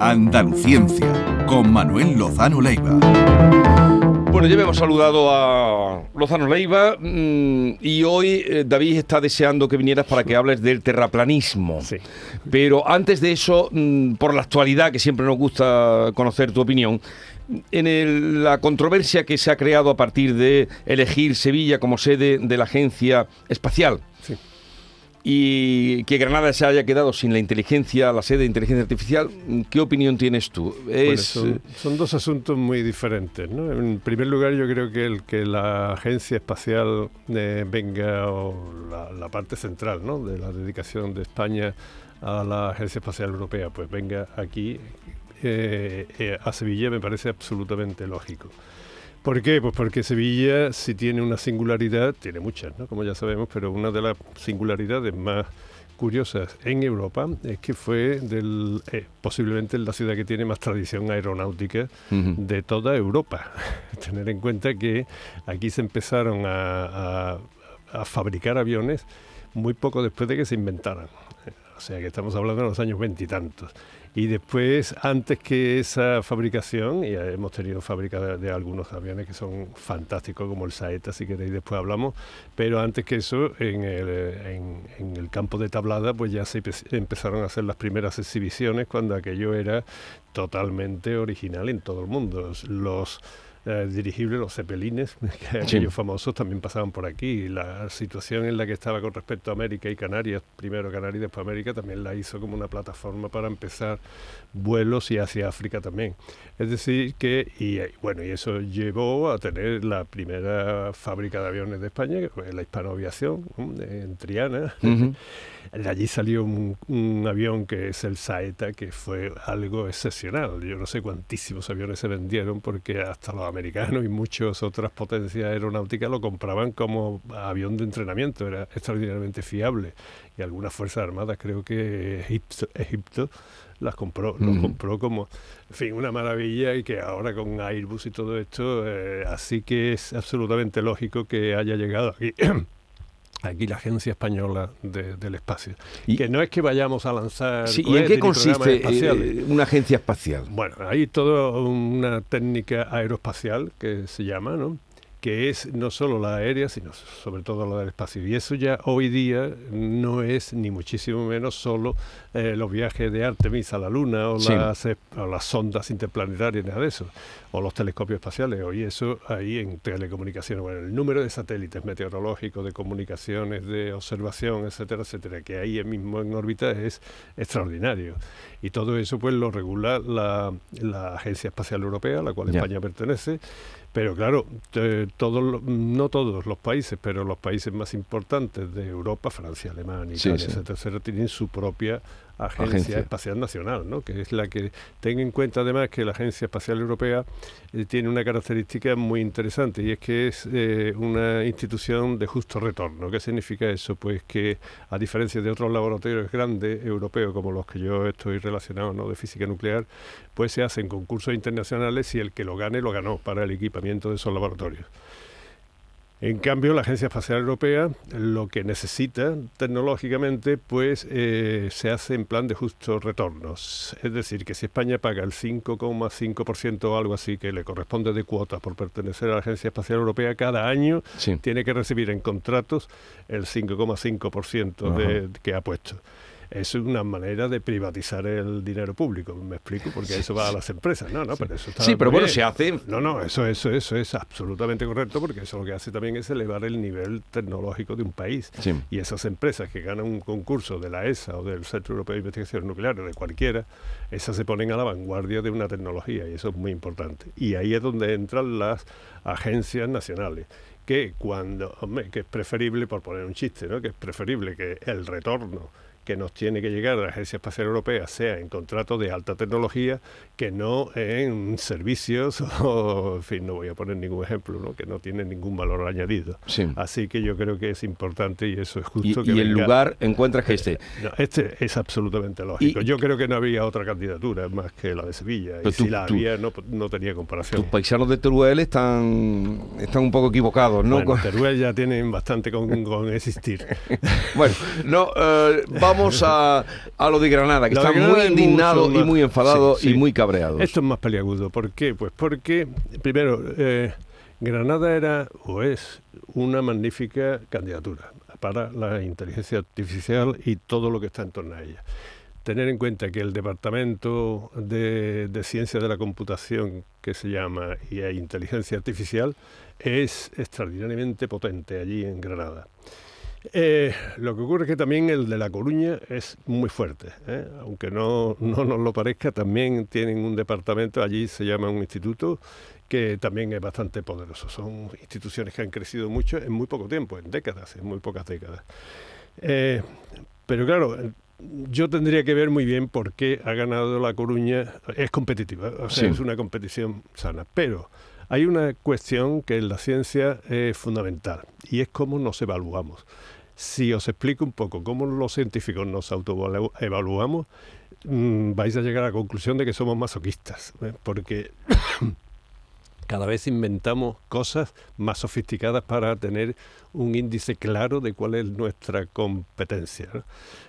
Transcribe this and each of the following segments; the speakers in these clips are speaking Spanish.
Andaluciencia con Manuel Lozano Leiva. Bueno, ya hemos saludado a Lozano Leiva mm, y hoy eh, David está deseando que vinieras para que hables del terraplanismo. Sí. Pero antes de eso, mm, por la actualidad, que siempre nos gusta conocer tu opinión, en el- la controversia que se ha creado a partir de elegir Sevilla como sede de la Agencia Espacial Sí. y que Granada se haya quedado sin la inteligencia, la sede de inteligencia artificial, ¿qué opinión tienes tú? Bueno, Es, son, eh, son dos asuntos muy diferentes. ¿no? En primer lugar, yo creo que el que la agencia espacial eh, venga, o la, la parte central ¿no? de la dedicación de España a la agencia espacial europea, pues venga aquí eh, eh, a Sevilla, me parece absolutamente lógico. ¿Por qué? Pues porque Sevilla, si tiene una singularidad, tiene muchas, ¿no? como ya sabemos, pero una de las singularidades más curiosas en Europa es que fue del, eh, posiblemente la ciudad que tiene más tradición aeronáutica de toda Europa. Tener en cuenta que aquí se empezaron a, a- a fabricar aviones muy poco después de que se inventaran. O sea que estamos hablando de los años veintitantos. Y, después, antes que esa fabricación, y hemos tenido fábrica de, algunos aviones que son fantásticos, como el Saeta, si queréis después hablamos, pero antes que eso, en el, eh, en, el campo de tablada, pues ya se empe- empezaron a hacer las primeras exhibiciones cuando aquello era totalmente original en todo el mundo. Los eh, dirigibles, los cepelines, que aquellos famosos también pasaban por aquí. Y la situación en la que estaba con respecto a América y Canarias, primero Canarias y después América, también la hizo como una plataforma para empezar vuelos y hacia África también. Es decir, que, y eh, bueno, y eso llevó a tener la primera fábrica de aviones de España, que fue la Hispanoaviación, ¿no? en Triana. Ujú. De allí salió un, un avión que es el Saeta, que fue algo excepcional. Yo no sé cuantísimos aviones se vendieron porque hasta los y muchas otras potencias aeronáuticas lo compraban como avión de entrenamiento. Era extraordinariamente fiable. Y algunas Fuerzas Armadas, creo que Egipto, Egipto las compró, los Ujú. compró como, en fin, una maravilla y que ahora con Airbus y todo esto, eh, así que es absolutamente lógico que haya llegado aquí. Aquí la Agencia Española de- del Espacio. Y- que no es que vayamos a lanzar. Sí, ¿Y en qué consiste espaciales. eh, una agencia espacial? Bueno, hay toda una técnica aeroespacial que se llama, ¿no? Que es no solo la aérea, sino sobre todo la del espacio. Y eso ya hoy día no es ni muchísimo menos solo eh, los viajes de Artemis a la Luna o, Sí. las, o las sondas interplanetarias, nada de eso, o los telescopios espaciales. Hoy eso ahí en telecomunicaciones, bueno, el número de satélites meteorológicos, de comunicaciones, de observación, etcétera, etcétera, que ahí mismo en órbita es extraordinario. Y todo eso pues lo regula la, la Agencia Espacial Europea, a la cual Ya. España pertenece. Pero claro, todos, no todos los países, pero los países más importantes de Europa, Francia, Alemania, Sí, Italia, sí. etcétera, etcétera, tienen su propia agencia, Agencia. espacial nacional, ¿no? que es la que ten en cuenta además que la Agencia Espacial Europea eh, tiene una característica muy interesante y es que es eh, una institución de justo retorno. ¿Qué significa eso? Pues que a diferencia de otros laboratorios grandes europeos como los que yo estoy relacionado ¿no? de física nuclear, pues se hacen concursos internacionales y el que lo gane lo ganó para el equipamiento de esos laboratorios. En cambio, la Agencia Espacial Europea lo que necesita tecnológicamente, pues eh, se hace en plan de justos retornos. Es decir, que si España paga el 5,5% o algo así que le corresponde de cuota por pertenecer a la Agencia Espacial Europea, cada año Sí. tiene que recibir en contratos el 5,5% de- que ha puesto. Es una manera de privatizar el dinero público, me explico, porque eso va a las empresas, no, no, pero eso está Sí, pero bueno, bien. se hace. No, no, eso, eso, eso es absolutamente correcto porque eso lo que hace también es elevar el nivel tecnológico de un país. Sí. Y esas empresas que ganan un concurso de la ESA o del Centro Europeo de Investigación Nuclear o de cualquiera, esas se ponen a la vanguardia de una tecnología y eso es muy importante. Y ahí es donde entran las agencias nacionales que cuando, hombre, que es preferible, por poner un chiste, ¿no? que es preferible que el retorno que nos tiene que llegar a la Agencia Espacial Europea sea en contratos de alta tecnología que no en servicios o, en fin, no voy a poner ningún ejemplo, ¿no? que no tiene ningún valor añadido. Así que yo creo que es importante y eso es justo. Y, que y el lugar encuentras que este. este es absolutamente lógico. yo creo que no había otra candidatura más que la de Sevilla. y si la había, no, no, tenía comparación. Tus paisanos de Teruel están, están un poco equivocados, ¿no? Bueno, Teruel ya tienen bastante con, con existir. bueno, no, eh, vamos a, a, lo de Granada, que está muy indignado y muy enfadado y muy cabreado. Esto es más peliagudo. ¿Por qué? Pues porque, primero, eh, Granada era o es una magnífica candidatura para la inteligencia artificial y todo lo que está en torno a ella. Tener en cuenta que el Departamento de, de Ciencia de la Computación, que se llama y Inteligencia Artificial, es extraordinariamente potente allí en Granada. Eh, lo que ocurre es que también el de La Coruña es muy fuerte, ¿eh? aunque no, no nos lo parezca, también tienen un departamento, allí se llama un instituto, que también es bastante poderoso. Son instituciones que han crecido mucho en muy poco tiempo, en décadas, en muy pocas décadas. Eh, pero claro, yo tendría que ver muy bien por qué ha ganado La Coruña. Es competitiva, o sea, es una competición sana, pero hay una cuestión que en la ciencia es fundamental y es cómo nos evaluamos. Si os explico un poco cómo los científicos nos autoevaluamos, mm, vais a llegar a la conclusión de que somos masoquistas, ¿eh? porque cada vez inventamos cosas más sofisticadas para tener un índice claro de cuál es nuestra competencia.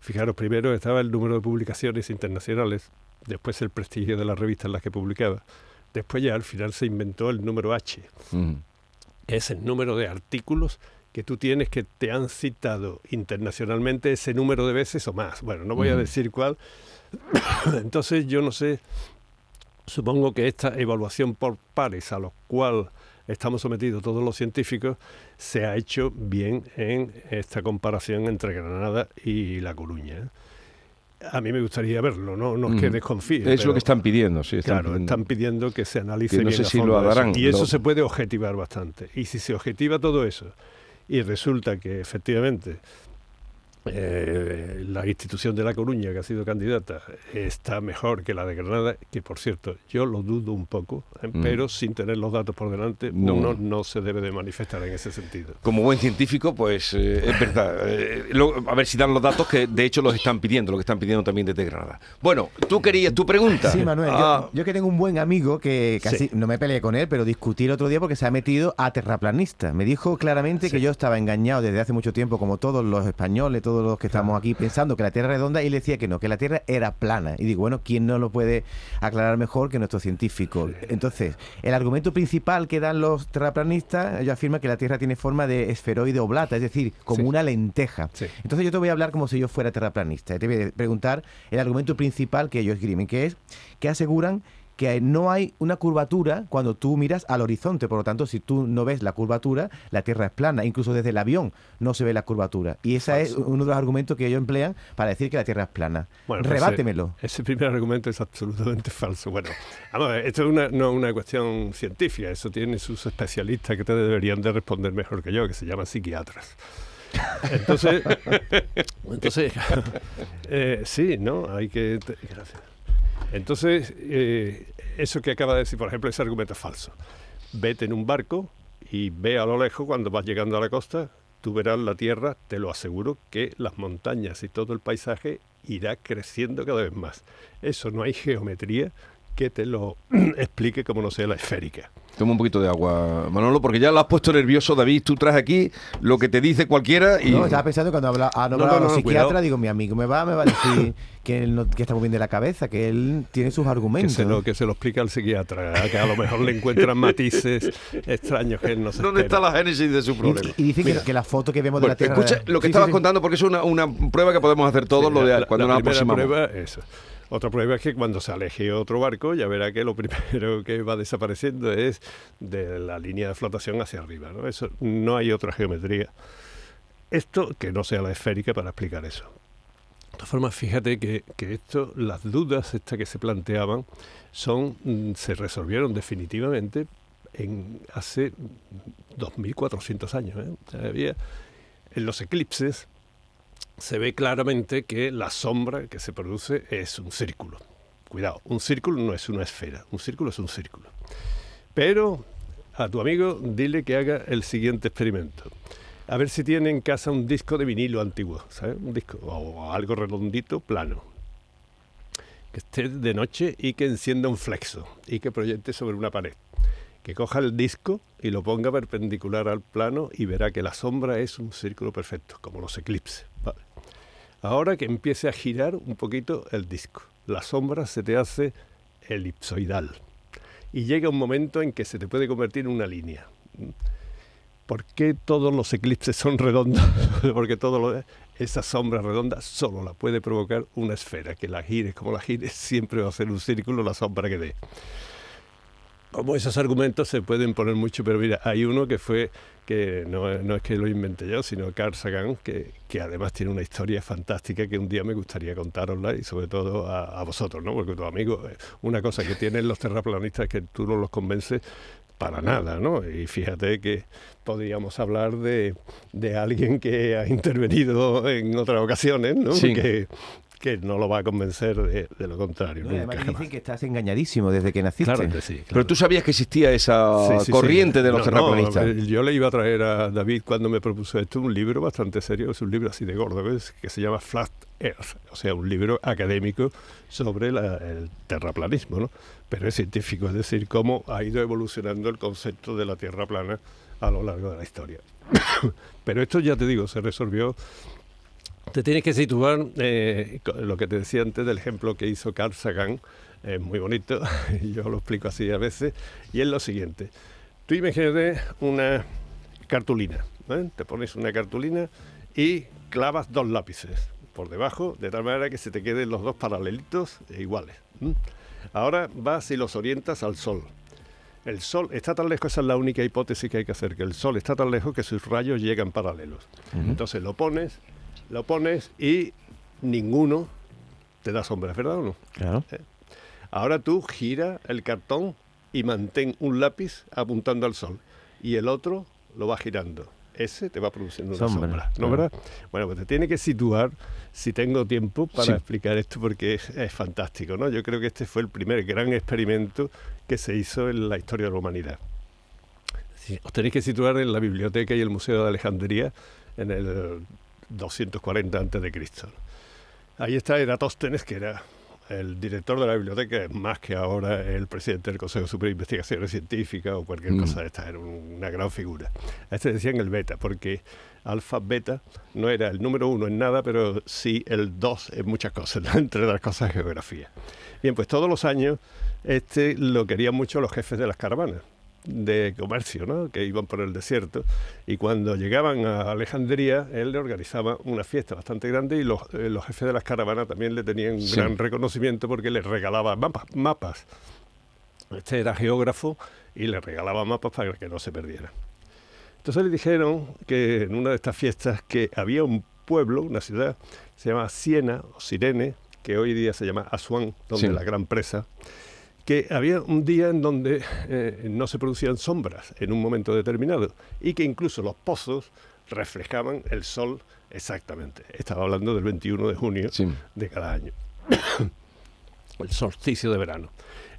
Fijaros, primero estaba el número de publicaciones internacionales, después el prestigio de las revistas en las que publicaba Después ya al final se inventó el número H, que es el número de artículos que tú tienes que te han citado internacionalmente ese número de veces o más. Bueno, no voy a decir cuál. Entonces yo no sé, supongo que esta evaluación por pares a los cual estamos sometidos todos los científicos se ha hecho bien en esta comparación entre Granada y La Coruña. A mí me gustaría verlo, no, no es que desconfíe. Es lo que están pidiendo, sí. claro, están pidiendo que se analice no sé si lo harán, Y eso se puede objetivar bastante. Y si se objetiva todo eso y resulta que efectivamente eh, la institución de La Coruña, que ha sido candidata, está mejor que la de Granada, que por cierto, yo lo dudo un poco, ¿eh? mm. pero sin tener los datos por delante, no. uno no se debe de manifestar en ese sentido. Como buen científico, pues eh, es verdad. a ver si dan los datos que de hecho los están pidiendo, lo que están pidiendo también desde Granada. Bueno, tú querías tu pregunta. Sí, Manuel, yo, ah. que tengo un buen amigo que casi no me peleé con él, pero discutí el otro día porque se ha metido a terraplanista. Me dijo claramente que yo estaba engañado desde hace mucho tiempo, como todos los españoles, todos todos los que estamos aquí pensando que la Tierra es redonda y le decía que no, que la Tierra era plana. Y digo, bueno, ¿quién no lo puede aclarar mejor que nuestro científico? Entonces, el argumento principal que dan los terraplanistas, ellos afirman que la Tierra tiene forma de esferoide oblata, es decir, como una lenteja. Entonces yo te voy a hablar como si yo fuera terraplanista. Te voy a preguntar el argumento principal que ellos escriben, que es que aseguran que no hay una curvatura cuando tú miras al horizonte. Por lo tanto, si tú no ves la curvatura, la Tierra es plana. Incluso desde el avión no se ve la curvatura. Y ese es uno de los argumentos que ellos emplean para decir que la Tierra es plana. Bueno, pues Rebátemelo. Ese, primer argumento es absolutamente falso. Bueno, vamos esto es una, no una cuestión científica. Eso tiene sus especialistas que te deberían de responder mejor que yo, que se llaman psiquiatras. Entonces, entonces eh, sí, ¿no? Hay que... Gracias. Entonces, eh, eso que acaba de decir, por ejemplo, ese argumento es falso. Vete en un barco y ve a lo lejos cuando vas llegando a la costa, tú verás la tierra, te lo aseguro, que las montañas y todo el paisaje irá creciendo cada vez más. Eso no hay geometría que te lo explique como no sea la esférica. Toma un poquito de agua, Manolo, porque ya lo has puesto nervioso, David. Tú traes aquí lo que te dice cualquiera y... No, estaba pensando cuando habla, ah, no, no, no, psiquiatra, digo, mi amigo me va, me va a decir que, él no, que está muy bien de la cabeza, que él tiene sus argumentos. Que se lo, que se lo explica al psiquiatra, que a lo mejor le encuentran matices extraños que él no se ¿Dónde está la génesis de su problema? Y, dice que, la foto que vemos de la Tierra... Escucha lo que estabas contando, porque es una, una, prueba que podemos hacer todos lo de, cuando nos aproximamos. prueba, eso. Otra prueba es que cuando se aleje otro barco, ya verá que lo primero que va desapareciendo es de la línea de flotación hacia arriba. ¿no? Eso, no hay otra geometría. Esto que no sea la esférica para explicar eso. De todas formas, fíjate que, esto, las dudas estas que se planteaban, son, mm, se resolvieron definitivamente en hace 2.400 años. ¿eh? había, en los eclipses, se ve claramente que la sombra que se produce es un círculo. Cuidado, un círculo no es una esfera, un círculo es un círculo. Pero a tu amigo dile que haga el siguiente experimento. A ver si tiene en casa un disco de vinilo antiguo. Un disco o algo redondito, plano. Que esté de noche y que encienda un flexo y que proyecte sobre una pared. Que coja el disco y lo ponga perpendicular al plano y verá que la sombra es un círculo perfecto, como los eclipses. Ahora que empiece a girar un poquito el disco, la sombra se te hace elipsoidal y llega un momento en que se te puede convertir en una línea. ¿Por qué todos los eclipses son redondos? Porque todo esa sombra redonda solo la puede provocar una esfera, que la gires como la gires, siempre va a ser un círculo la sombra que dé como esos argumentos se pueden poner mucho, pero mira, hay uno que fue, que no, es que lo inventé yo, sino Carl Sagan, que, que, además tiene una historia fantástica que un día me gustaría contarosla y sobre todo a, vosotros, ¿no? Porque tu amigo, eh, una cosa que tienen los terraplanistas es que tú no los convences para nada, ¿no? Y fíjate que podríamos hablar de, de alguien que ha intervenido en otras ocasiones, ¿no? Sí. Que, que no lo va a convencer de, lo contrario. No, además dicen que estás engañadísimo desde que naciste. Claro que sí. Pero tú sabías que existía esa corriente de los terraplanistas. yo le iba a traer a David cuando me propuso esto un libro bastante serio, es un libro así de gordo, ¿ves? que se llama Flat Earth, o sea, un libro académico sobre el terraplanismo, ¿no? Pero es científico, es decir, cómo ha ido evolucionando el concepto de la Tierra plana a lo largo de la historia. Pero esto ya te digo, se resolvió te tienes que situar, eh, lo que te decía antes del ejemplo que hizo Carl Sagan, es muy bonito, yo lo explico así a veces, y es lo siguiente. Tú imagínate una cartulina, ¿eh? te pones una cartulina y clavas dos lápices por debajo, de tal manera que se te queden los dos paralelitos e iguales. Ahora vas y los orientas al sol. El sol está tan lejos, esa es la única hipótesis que hay que hacer, que el sol está tan lejos que sus rayos llegan paralelos. Entonces lo pones lo pones y ninguno te da sombra, ¿verdad o no? Claro. Eh, ahora tú gira el cartón y mantén un lápiz apuntando al sol y el otro lo va girando. Ese te va produciendo una sombra, ¿no verdad? Bueno, pues te tiene que situar, si tengo tiempo, para explicar esto porque es, fantástico, ¿no? Yo creo que este fue el primer gran experimento que se hizo en la historia de la humanidad. os tenéis que situar en la biblioteca y el Museo de Alejandría en el 240 a.C. Ahí está Eratóstenes, que era el director de la biblioteca, más que ahora el presidente del Consejo Superior de Investigaciones Científicas o cualquier mm. cosa de esta, era una gran figura. A este decían el beta, porque alfa, beta no era el número uno en nada, pero sí el dos en muchas cosas, entre las cosas geografía. Bien, pues todos los años este lo querían mucho los jefes de las caravanas de comercio, ¿no? que iban por el desierto, y cuando llegaban a Alejandría, él le organizaba una fiesta bastante grande y los, eh, jefes de las caravanas también le tenían un gran reconocimiento porque les regalaba mapas, mapas. Este era geógrafo y le regalaba mapas para que no se perdiera. Entonces le dijeron que en una de estas fiestas que había un pueblo, una ciudad, se llama Siena o Sirene, que hoy día se llama Asuán, donde la gran presa, que había un día en donde eh, no se producían sombras en un momento determinado y que incluso los pozos reflejaban el sol exactamente. Estaba hablando del 21 de junio de cada año, el solsticio de verano.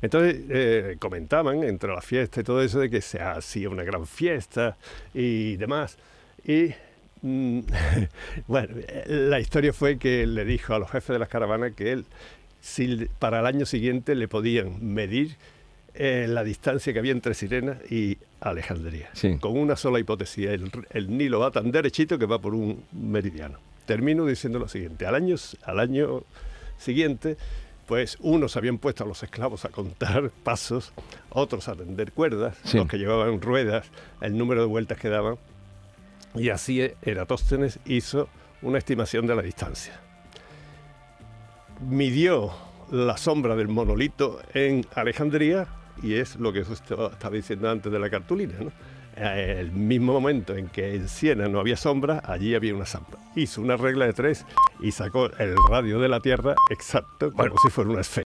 Entonces eh, comentaban entre la fiesta y todo eso de que se hacía una gran fiesta y demás. Y mm, bueno, la historia fue que le dijo a los jefes de las caravanas que él si para el año siguiente le podían medir eh, la distancia que había entre Sirena y Alejandría. Con una sola hipótesis, el, Nilo va tan derechito que va por un meridiano. Termino diciendo lo siguiente, al año, al año siguiente, pues unos habían puesto a los esclavos a contar pasos, otros a tender cuerdas, los que llevaban ruedas, el número de vueltas que daban, y así Eratóstenes hizo una estimación de la distancia midió la sombra del monolito en Alejandría y es lo que estaba diciendo antes de la cartulina. ¿no? El mismo momento en que en Siena no había sombra, allí había una sombra. Hizo una regla de tres y sacó el radio de la Tierra exacto como si fuera una esfera.